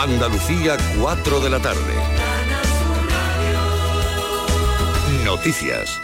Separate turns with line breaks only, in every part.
Andalucía, 4 de la tarde. Noticias.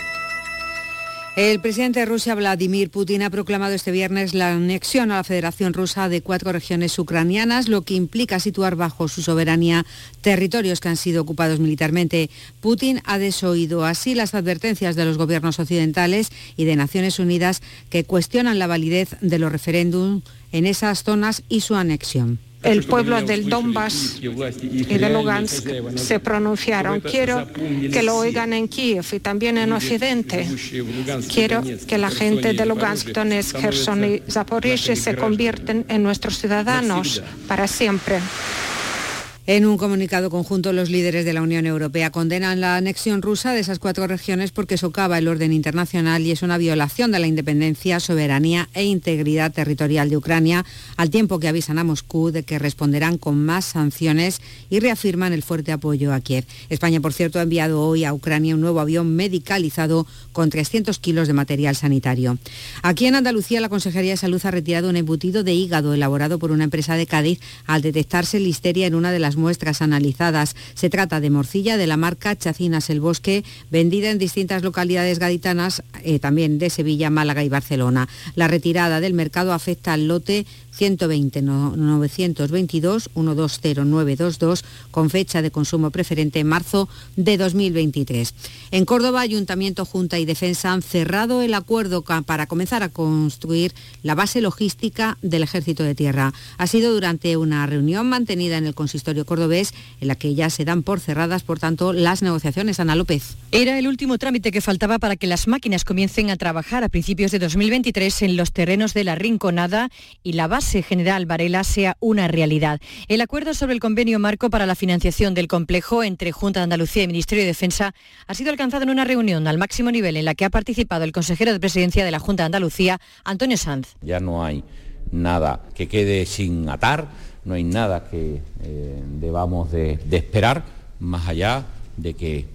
El presidente de Rusia, Vladimir Putin, ha proclamado este viernes la anexión a la Federación Rusa de cuatro regiones ucranianas, lo que implica situar bajo su soberanía territorios que han sido ocupados militarmente. Putin ha desoído así las advertencias de los gobiernos occidentales y de Naciones Unidas que cuestionan la validez de los referéndums en esas zonas y su anexión
el pueblo del Donbass y de Lugansk se pronunciaron. Quiero que lo oigan en Kiev y también en Occidente. Quiero que la gente de Lugansk, Donetsk, Kherson y Zaporizhia se convierten en nuestros ciudadanos para siempre.
En un comunicado conjunto, los líderes de la Unión Europea condenan la anexión rusa de esas cuatro regiones porque socava el orden internacional y es una violación de la independencia, soberanía e integridad territorial de Ucrania, al tiempo que avisan a Moscú de que responderán con más sanciones y reafirman el fuerte apoyo a Kiev. España, por cierto, ha enviado hoy a Ucrania un nuevo avión medicalizado con 300 kilos de material sanitario. Aquí en Andalucía, la Consejería de Salud ha retirado un embutido de hígado elaborado por una empresa de Cádiz al detectarse listeria en una de las muestras analizadas. Se trata de morcilla de la marca Chacinas el Bosque, vendida en distintas localidades gaditanas, eh, también de Sevilla, Málaga y Barcelona. La retirada del mercado afecta al lote 120 922 120922 con fecha de consumo preferente en marzo de 2023. En Córdoba, Ayuntamiento, Junta y Defensa han cerrado el acuerdo para comenzar a construir la base logística del Ejército de Tierra. Ha sido durante una reunión mantenida en el consistorio cordobés en la que ya se dan por cerradas, por tanto, las negociaciones. Ana López.
Era el último trámite que faltaba para que las máquinas comiencen a trabajar a principios de 2023 en los terrenos de la Rinconada y la base general Varela sea una realidad. El acuerdo sobre el convenio marco para la financiación del complejo entre Junta de Andalucía y Ministerio de Defensa ha sido alcanzado en una reunión al máximo nivel en la que ha participado el consejero de presidencia de la Junta de Andalucía, Antonio Sanz.
Ya no hay nada que quede sin atar, no hay nada que eh, debamos de esperar, más allá de que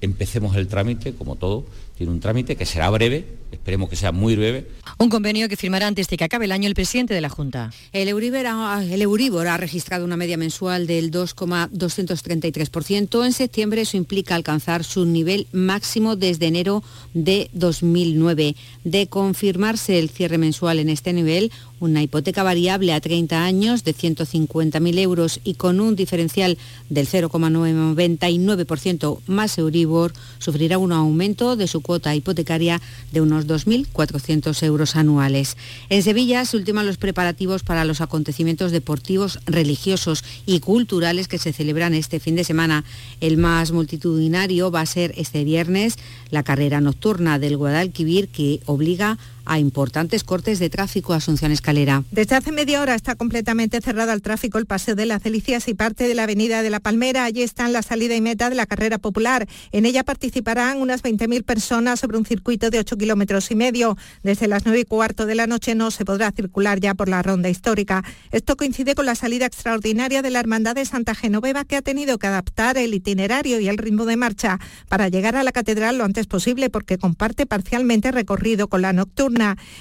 empecemos el trámite, como todo, tiene un trámite que será breve, esperemos que sea muy breve.
Un convenio que firmará antes de que acabe el año el presidente de la Junta.
El Euribor, ha, el Euribor ha registrado una media mensual del 2,233%. En septiembre eso implica alcanzar su nivel máximo desde enero de 2009. De confirmarse el cierre mensual en este nivel, una hipoteca variable a 30 años de 150.000 euros y con un diferencial del 0,99% más Euribor sufrirá un aumento de su cuota hipotecaria de unos 2.400 euros anuales. En Sevilla se ultiman los preparativos para los acontecimientos deportivos, religiosos y culturales que se celebran este fin de semana. El más multitudinario va a ser este viernes la carrera nocturna del Guadalquivir que obliga a importantes cortes de tráfico a Asunción Escalera.
Desde hace media hora está completamente cerrado al tráfico el Paseo de las Delicias y parte de la Avenida de la Palmera. Allí están la salida y meta de la carrera popular. En ella participarán unas 20.000 personas sobre un circuito de 8 kilómetros y medio. Desde las 9 y cuarto de la noche no se podrá circular ya por la ronda histórica. Esto coincide con la salida extraordinaria de la Hermandad de Santa Genoveva que ha tenido que adaptar el itinerario y el ritmo de marcha para llegar a la catedral lo antes posible porque comparte parcialmente recorrido con la nocturna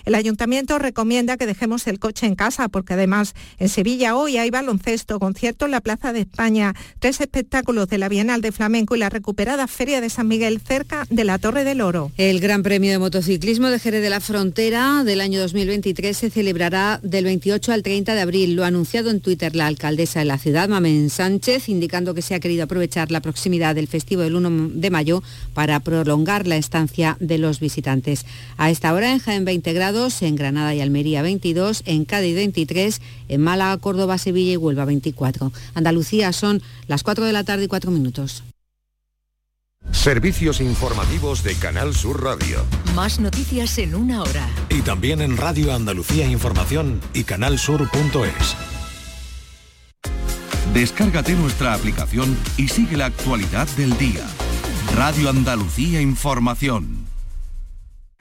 el ayuntamiento recomienda que dejemos el coche en casa porque además en Sevilla hoy hay baloncesto, concierto en la Plaza de España, tres espectáculos de la Bienal de Flamenco y la recuperada Feria de San Miguel cerca de la Torre del Oro.
El Gran Premio de Motociclismo de Jerez de la Frontera del año 2023 se celebrará del 28 al 30 de abril. Lo ha anunciado en Twitter la alcaldesa de la ciudad, Mamen Sánchez, indicando que se ha querido aprovechar la proximidad del festivo del 1 de mayo para prolongar la estancia de los visitantes. A esta hora en Jaén 20 grados, en Granada y Almería 22, en Cádiz 23, en Málaga, Córdoba, Sevilla y Huelva 24. Andalucía son las 4 de la tarde y 4 minutos.
Servicios informativos de Canal Sur Radio.
Más noticias en una hora.
Y también en Radio Andalucía Información y canalsur.es. Descárgate nuestra aplicación y sigue la actualidad del día. Radio Andalucía Información.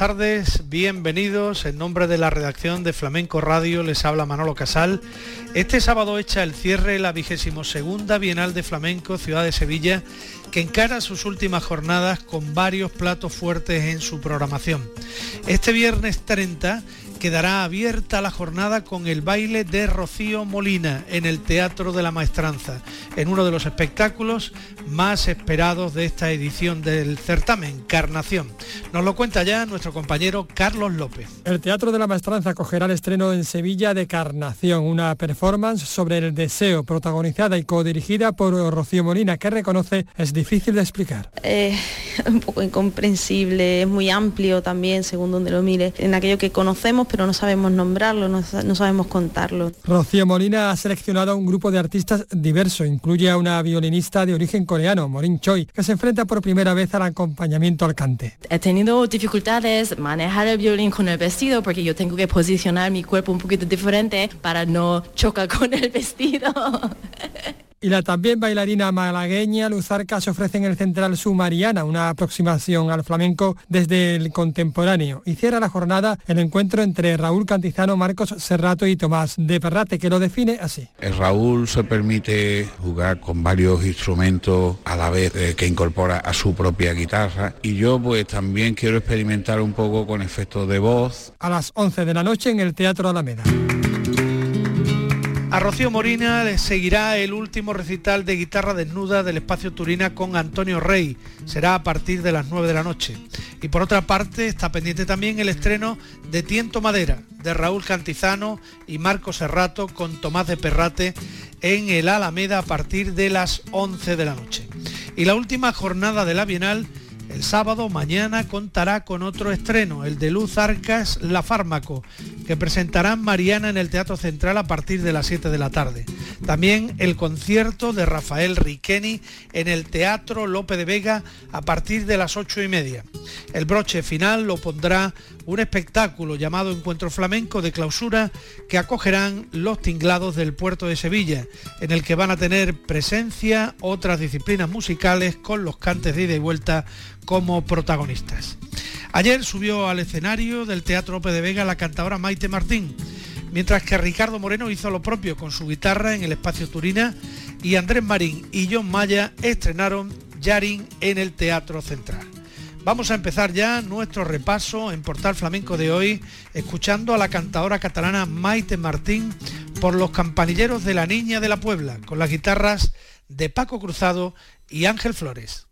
tardes, bienvenidos. En nombre de la redacción de Flamenco Radio les habla Manolo Casal. Este sábado echa el cierre la vigésimo segunda Bienal de Flamenco Ciudad de Sevilla, que encara sus últimas jornadas con varios platos fuertes en su programación. Este viernes 30 quedará abierta la jornada con el baile de Rocío Molina en el Teatro de la Maestranza, en uno de los espectáculos más esperados de esta edición del certamen, Carnación. Nos lo cuenta ya nuestro compañero Carlos López.
El Teatro de la Maestranza acogerá el estreno en Sevilla de Carnación, una performance sobre el deseo, protagonizada y codirigida por Rocío Molina, que reconoce es difícil de explicar.
Es un poco incomprensible, es muy amplio también, según donde lo mire, en aquello que conocemos pero no sabemos nombrarlo, no, sabemos contarlo.
Rocío Molina ha seleccionado a un grupo de artistas diverso. Incluye a una violinista de origen coreano, Morin Choi, que se enfrenta por primera vez al acompañamiento al cante.
He tenido dificultades manejar el violín con el vestido porque yo tengo que posicionar mi cuerpo un poquito diferente para no chocar con el vestido.
y la también bailarina malagueña Luzarca se ofrece en el Central Sumariana, una aproximación al flamenco desde el contemporáneo. Y cierra la jornada el encuentro entre Raúl Cantizano, Marcos Serrato y Tomás de Perrate, que lo define así.
El Raúl se permite jugar con varios instrumentos a la vez eh, que incorpora a su propia guitarra y yo pues también quiero experimentar un poco con efectos de voz.
A las 11 de la noche en el Teatro Alameda.
A Rocío Morina le seguirá el último recital de guitarra desnuda del espacio Turina con Antonio Rey. Será a partir de las 9 de la noche. Y por otra parte está pendiente también el estreno de Tiento Madera de Raúl Cantizano y Marco Serrato con Tomás de Perrate en el Alameda a partir de las 11 de la noche. Y la última jornada de la Bienal el sábado mañana contará con otro estreno, el de Luz Arcas La Fármaco, que presentarán Mariana en el Teatro Central a partir de las 7 de la tarde. También el concierto de Rafael Riqueni en el Teatro Lope de Vega a partir de las 8 y media. El broche final lo pondrá un espectáculo llamado Encuentro Flamenco de clausura que acogerán los tinglados del puerto de Sevilla, en el que van a tener presencia otras disciplinas musicales con los cantes de ida y vuelta como protagonistas. Ayer subió al escenario del Teatro Ope de Vega la cantadora Maite Martín, mientras que Ricardo Moreno hizo lo propio con su guitarra en el espacio Turina y Andrés Marín y John Maya estrenaron Yarin en el Teatro Central. Vamos a empezar ya nuestro repaso en Portal Flamenco de hoy, escuchando a la cantadora catalana Maite Martín por los campanilleros de la Niña de la Puebla, con las guitarras de Paco Cruzado y Ángel Flores.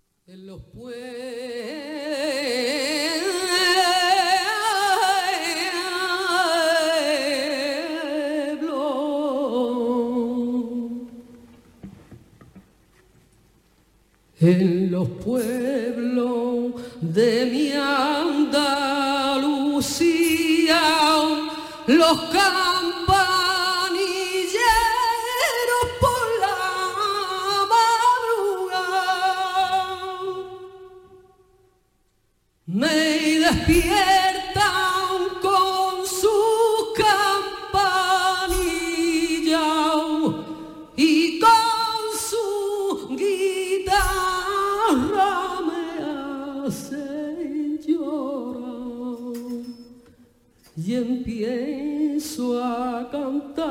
En los pueblos de mi Andalucía, los campanilleros por la madrugada me despiertan y empiezo a cantar.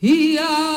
Y al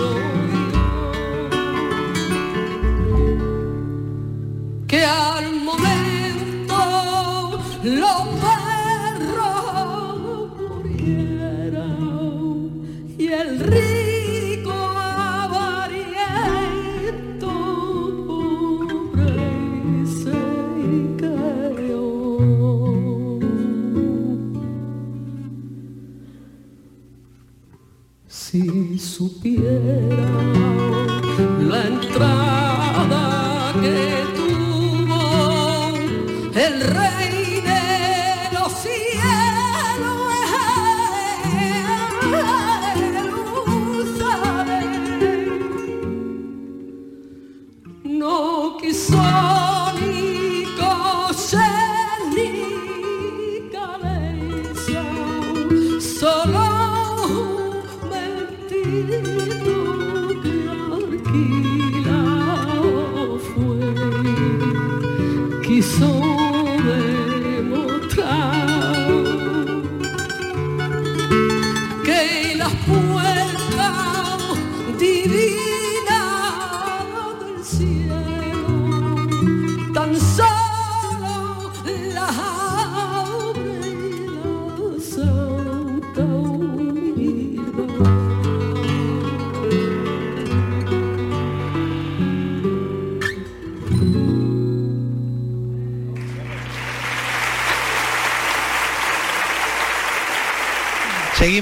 soul.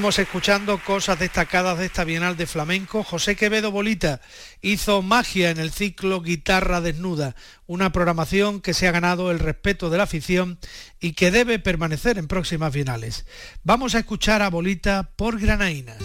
Seguimos escuchando cosas destacadas de esta Bienal de Flamenco. José Quevedo Bolita hizo magia en el ciclo Guitarra Desnuda, una programación que se ha ganado el respeto de la afición y que debe permanecer en próximas bienales. Vamos a escuchar a Bolita por Granaínas.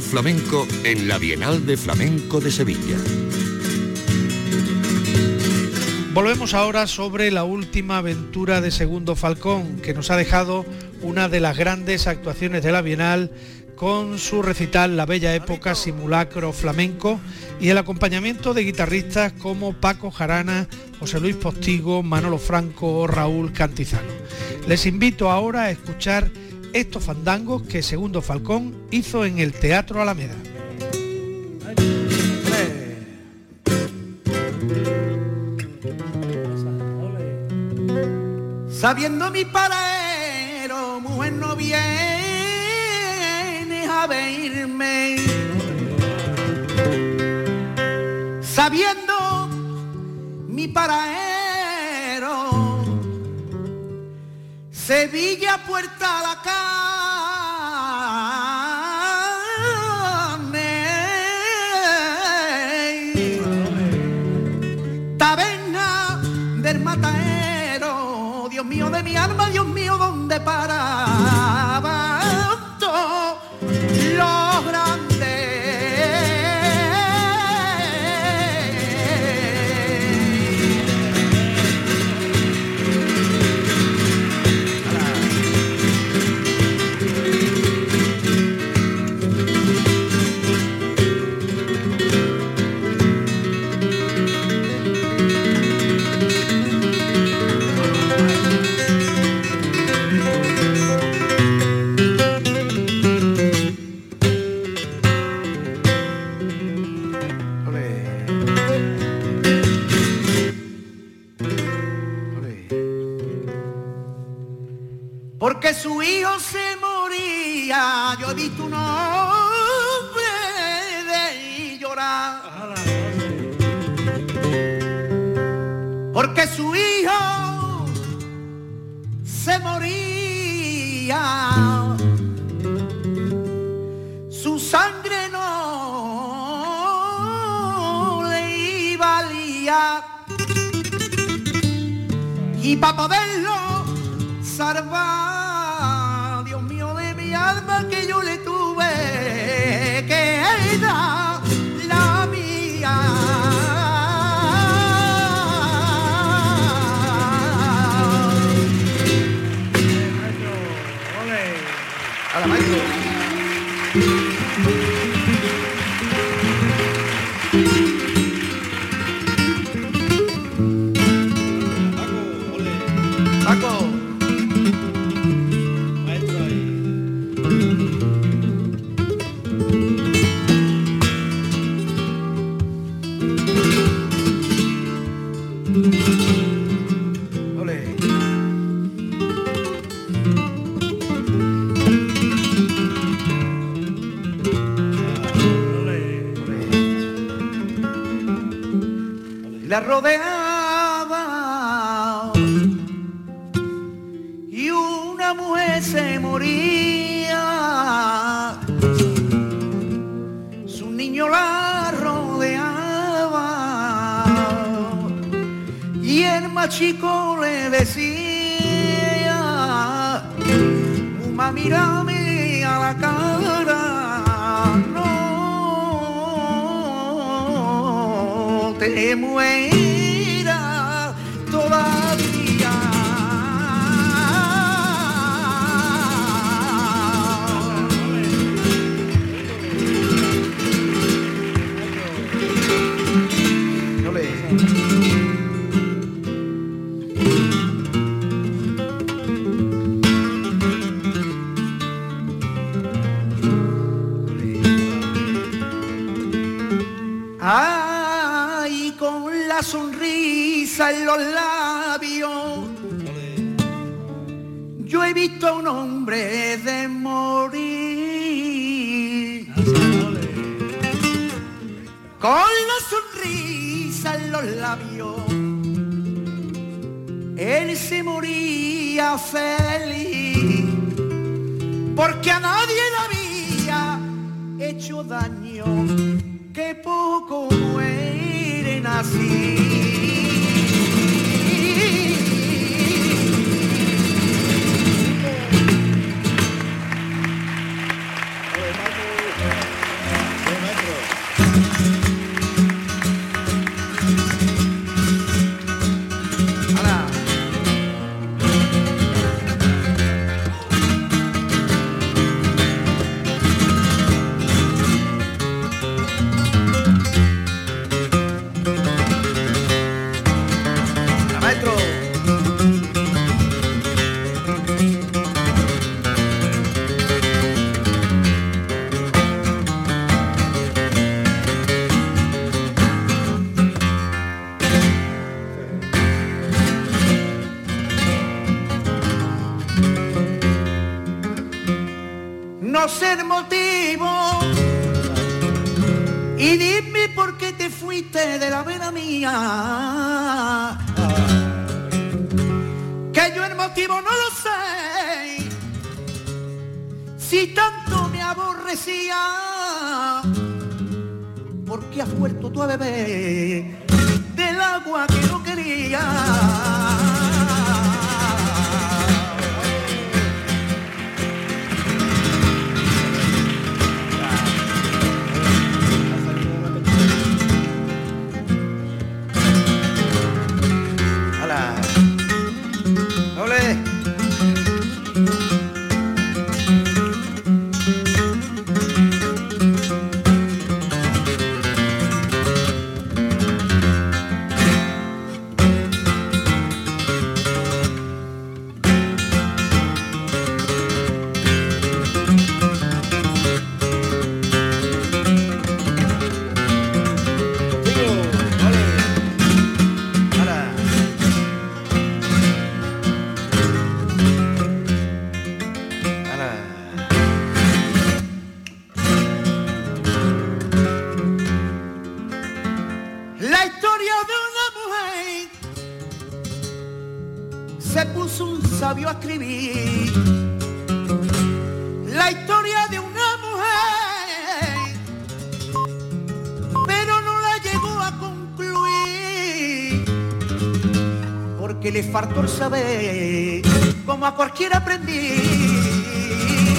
Flamenco en la Bienal de Flamenco de Sevilla.
Volvemos ahora sobre la última aventura de Segundo Falcón, que nos ha dejado una de las grandes actuaciones de la Bienal con su recital La Bella Época Simulacro Flamenco y el acompañamiento de guitarristas como Paco Jarana, José Luis Postigo, Manolo Franco o Raúl Cantizano. Les invito ahora a escuchar estos fandangos que Segundo Falcón hizo en el Teatro Alameda.
Sabiendo mi paradero, mujer no vienes a verme. Sabiendo mi paradero, Sevilla puerta a la para se moría, yo he visto un hombre de llorar. Porque su hijo se moría, su sangre no le valía. Y para poderlo salvar, La rodeaba. Y una mujer se moría. Su niño la rodeaba. Y el más chico le decía, Muma, mírame a la cara, te muera todavía. Ah! Toda en los labios. Yo he visto a un hombre de morir con la sonrisa en los labios. Él se moría feliz porque a nadie le había hecho daño que poco mueren así. De la vera mía. Que yo el motivo no lo sé. Si tanto me aborrecía, ¿por qué has vuelto tú a beber del agua que no quería? Porque le faltó el saber como a cualquier aprendiz.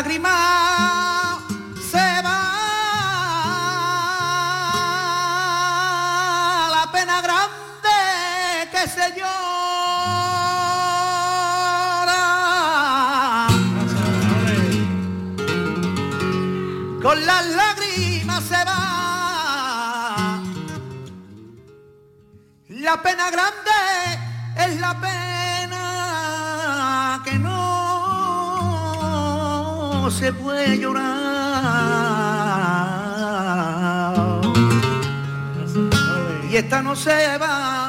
Lágrimas se va.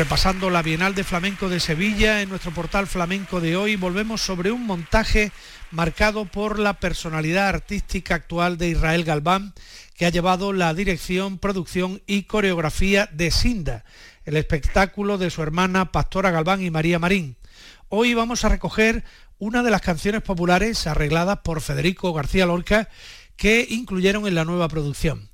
Repasando la Bienal de Flamenco de Sevilla en nuestro portal flamenco de hoy. Volvemos sobre un montaje marcado por la personalidad artística actual de Israel Galván, que ha llevado la dirección, producción y coreografía de Sinda, el espectáculo de su hermana Pastora Galván y María Marín. Hoy vamos a recoger una de las canciones populares arregladas por Federico García Lorca que incluyeron en la nueva producción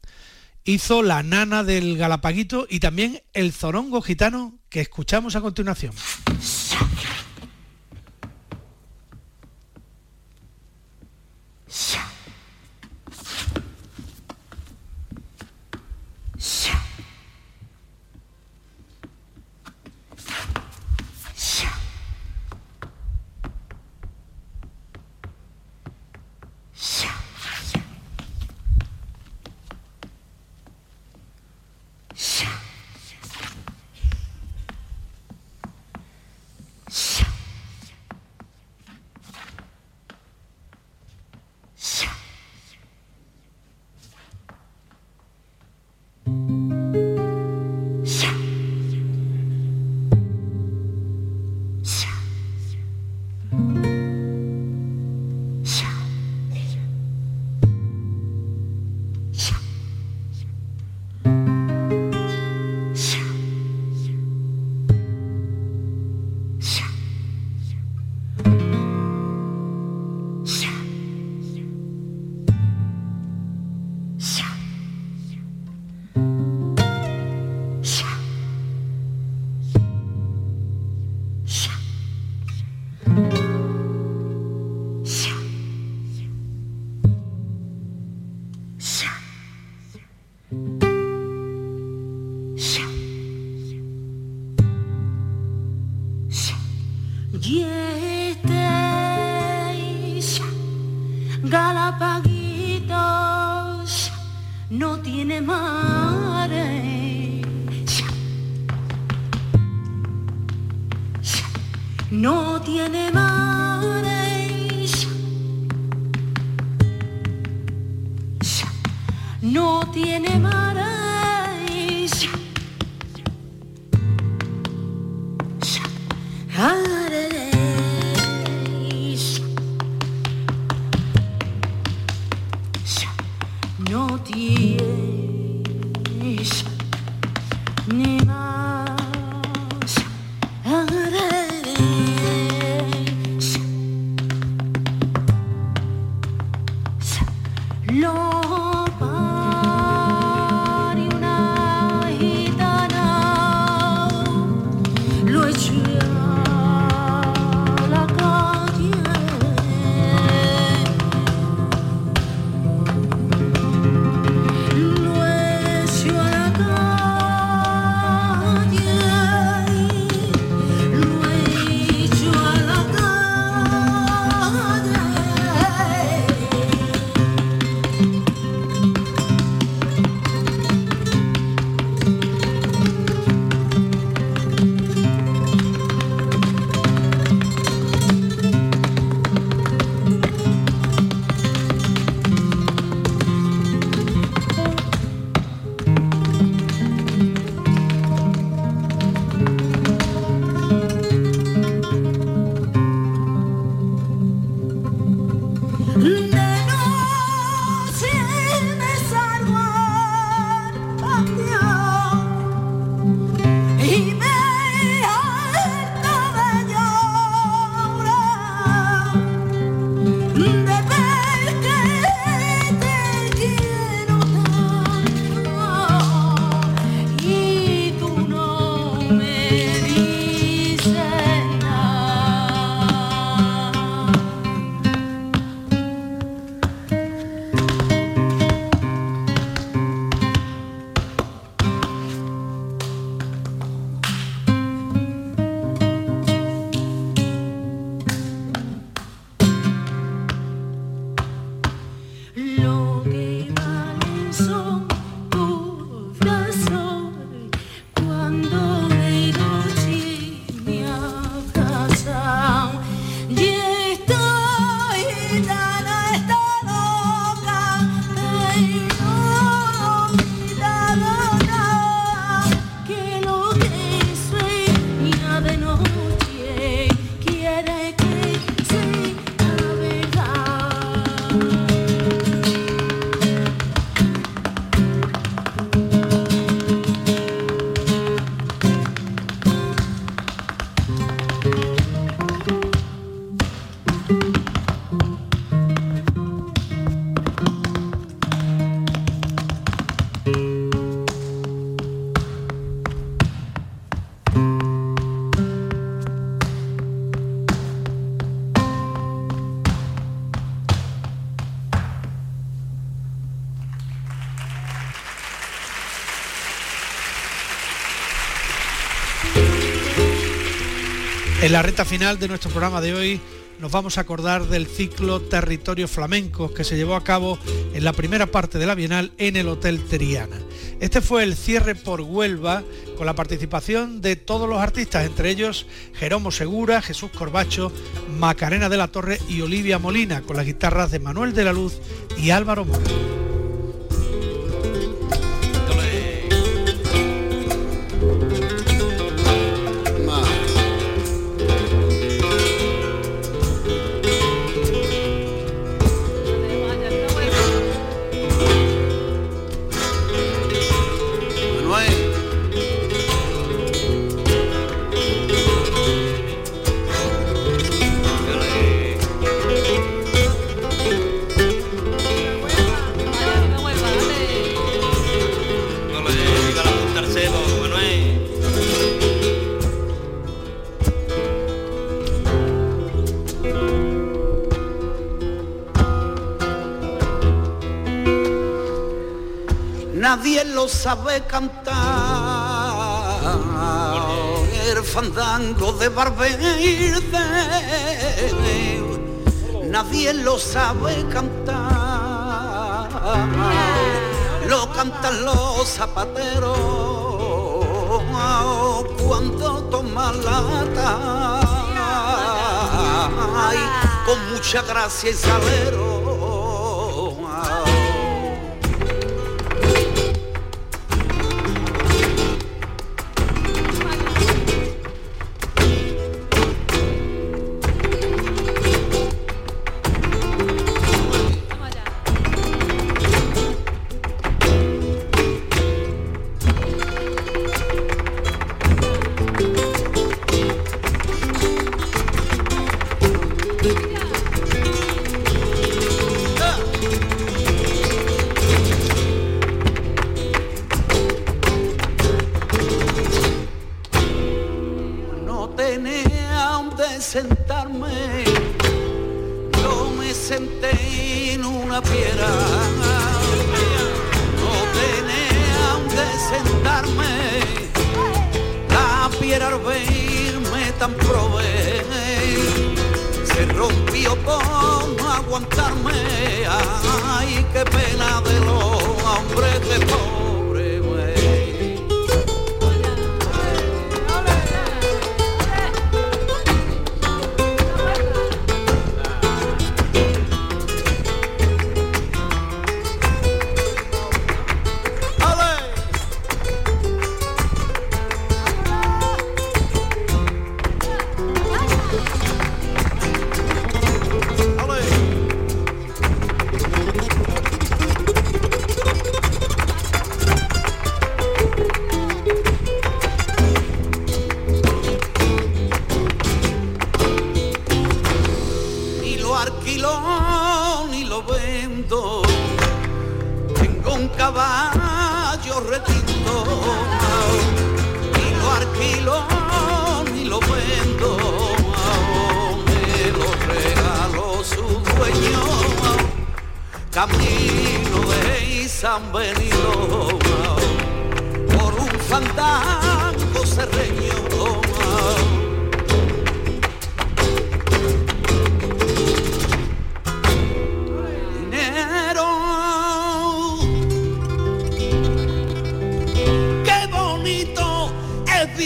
hizo La Nana del Galapaguito y también El Zorongo Gitano que escuchamos a continuación.
Tiene mares. No tiene
la recta final de nuestro programa de hoy nos vamos a acordar del ciclo Territorio Flamenco que se llevó a cabo en la primera parte de la Bienal en el Hotel Triana. Este fue el cierre por Huelva con la participación de todos los artistas, entre ellos Jeromo Segura, Jesús Corbacho, Macarena de la Torre y Olivia Molina, con las guitarras de Manuel de la Luz y Álvaro Mora.
sabe cantar el fandango de Barberde. Nadie lo sabe cantar, lo cantan los zapateros cuando toman lata. Ay, con mucha gracia y salero.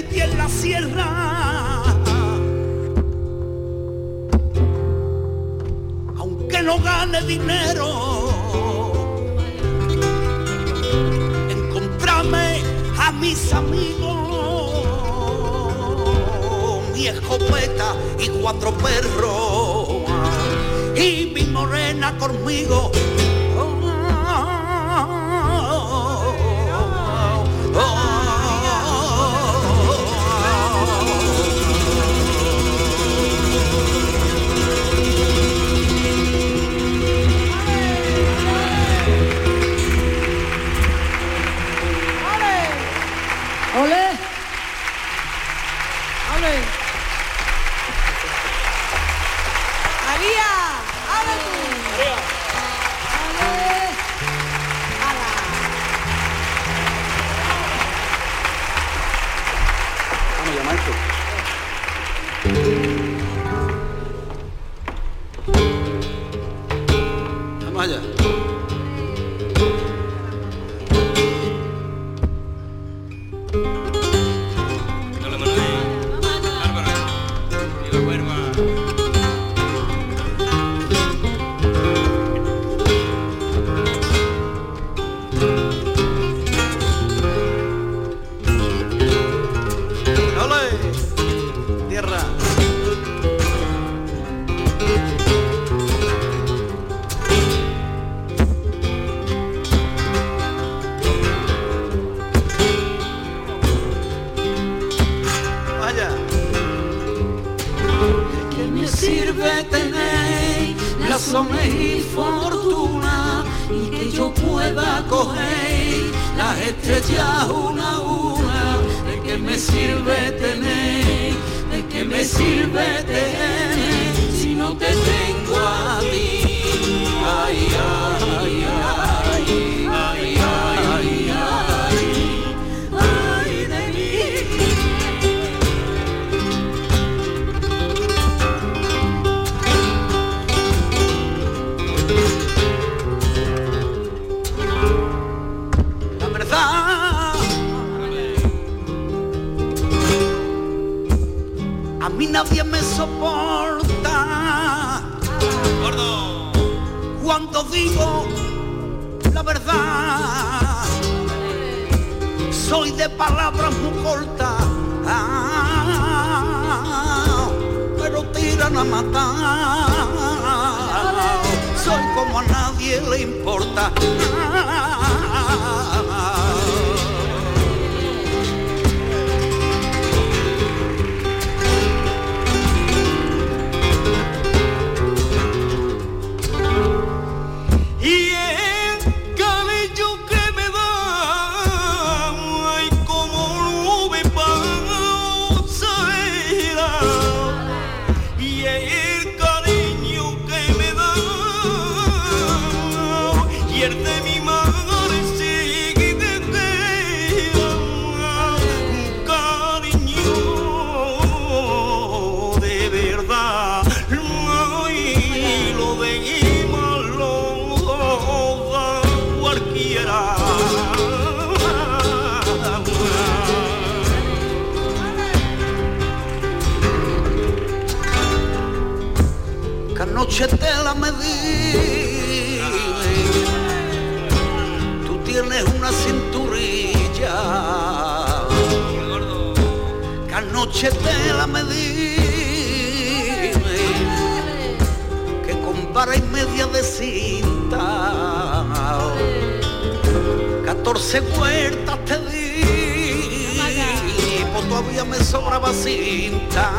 vivía en la sierra. Aunque no gane dinero, encontrame a mis amigos, mi escopeta y cuatro perros y mi morena conmigo. Sirve tener razones y fortuna y que yo pueda coger las estrellas una a una? ¿De qué me sirve tener? ¿De qué me sirve tener si no te tengo a ti?
Digo la verdad, soy de palabras muy cortas, pero tiran a matar. Soy como a nadie le importa.
Cualquiera.
que anoche te la medí. Tú tienes una cinturilla. Que anoche te la medí. Que con vara y media de cinta. 14 vueltas te di. Pues todavía me sobraba cinta.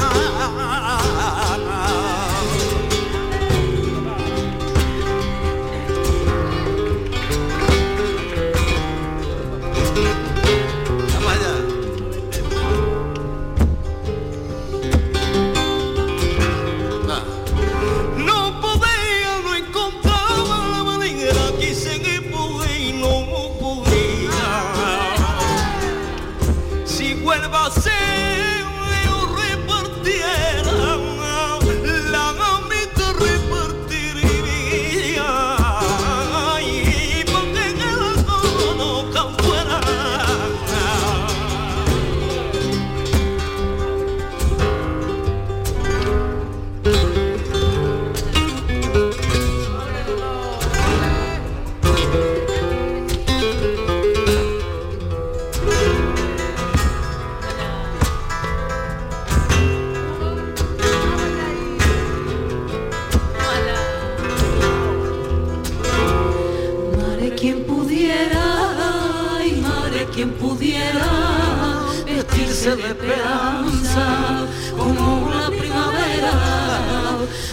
Como una primavera.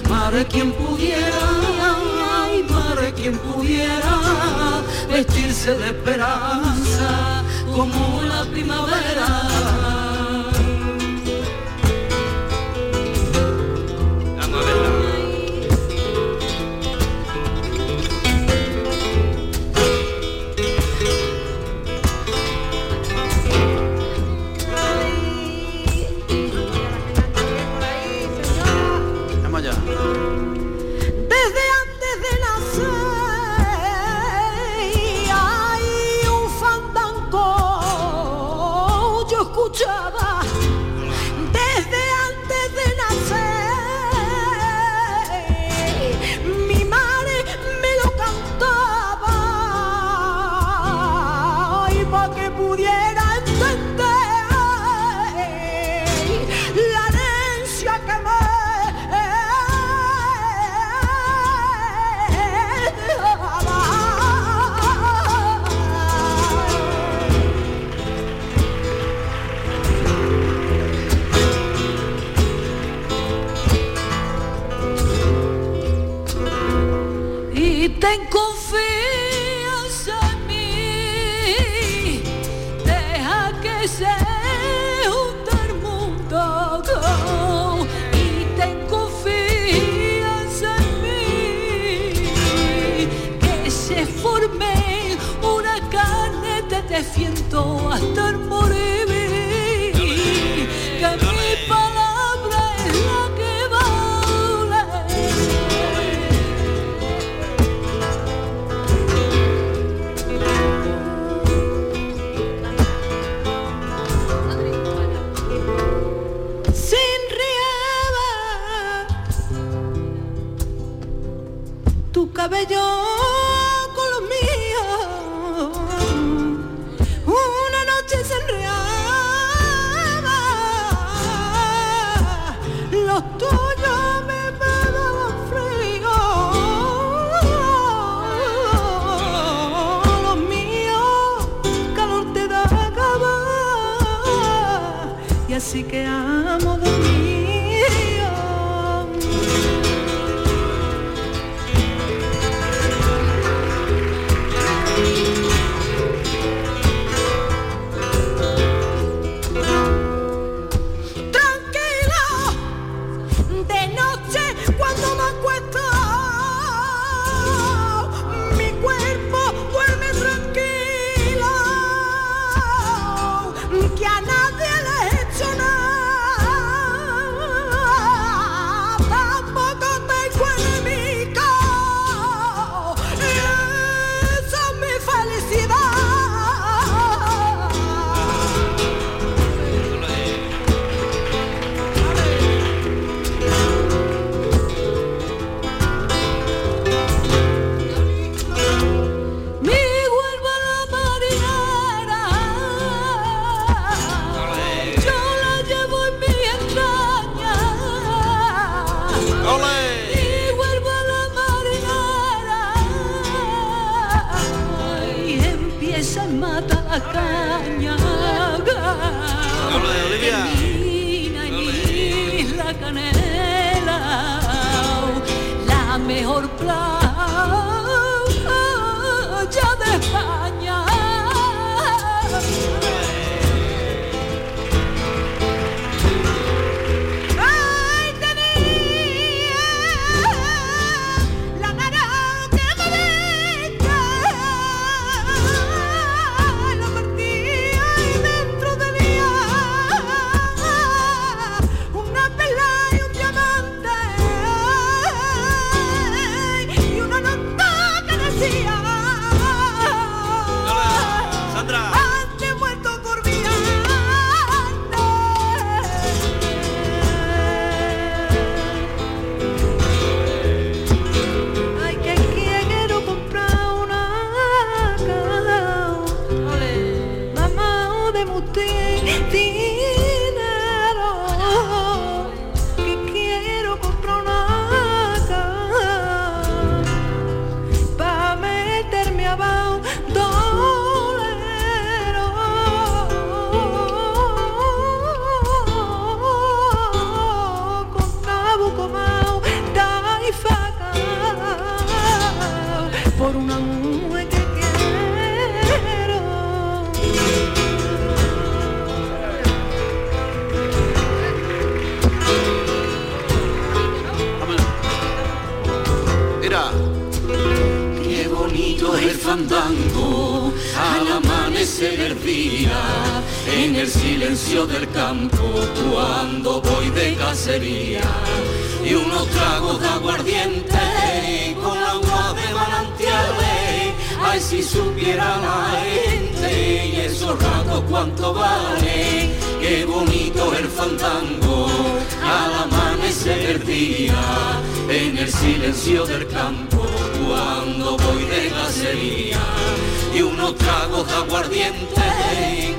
Madre quien pudiera, ay madre quien pudiera vestirse de esperanza como una primavera.
canela, la mejor
plata. En el silencio del campo cuando voy de cacería y unos tragos de aguardiente y con agua de manantiales. Ay, si supiera la gente y esos ratos cuánto vale, qué bonito el fandango al amanecer día en el silencio del campo cuando voy de cacería y unos tragos de aguardiente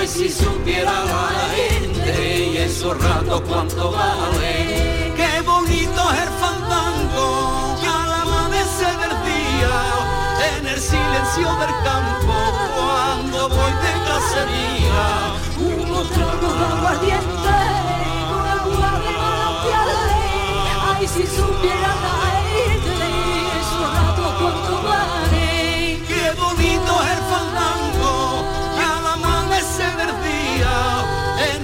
Ay, si supiera la gente y esos ratos cuánto vale. Qué bonito es el fandango al amanecer del día, en el silencio del campo, cuando voy de cacería. Unos tragos de aguardiente,
una guardia de Ay, si supiera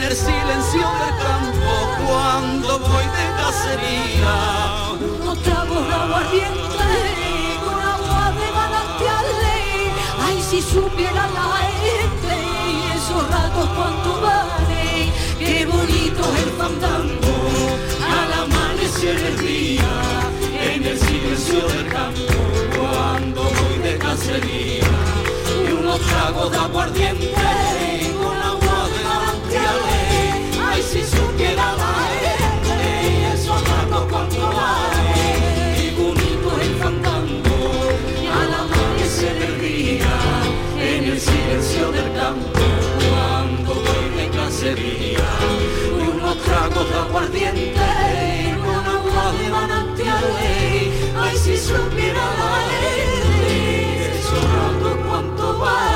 el silencio del campo cuando voy de cacería.
Unos tragos de aguardiente con agua de manantiales. Ay, si supiera la gente esos ratos cuánto vale. Qué bonito es el fandango
al amanecer el día en el silencio del campo cuando voy de cacería y unos tragos de aguardiente si supiera la gente y esos ratos cuánto vale y bonito el fandango al amanecer el día en el silencio del campo cuando de cacería unos tragos de aguardiente con agua de manantiales ay si supiera la gente esos ratos cuánto vale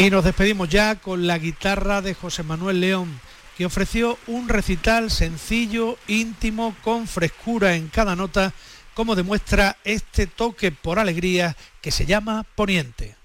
Y nos despedimos ya con la guitarra de José Manuel León, que ofreció un recital sencillo, íntimo, con frescura en cada nota, como demuestra este toque por alegría que se llama Poniente.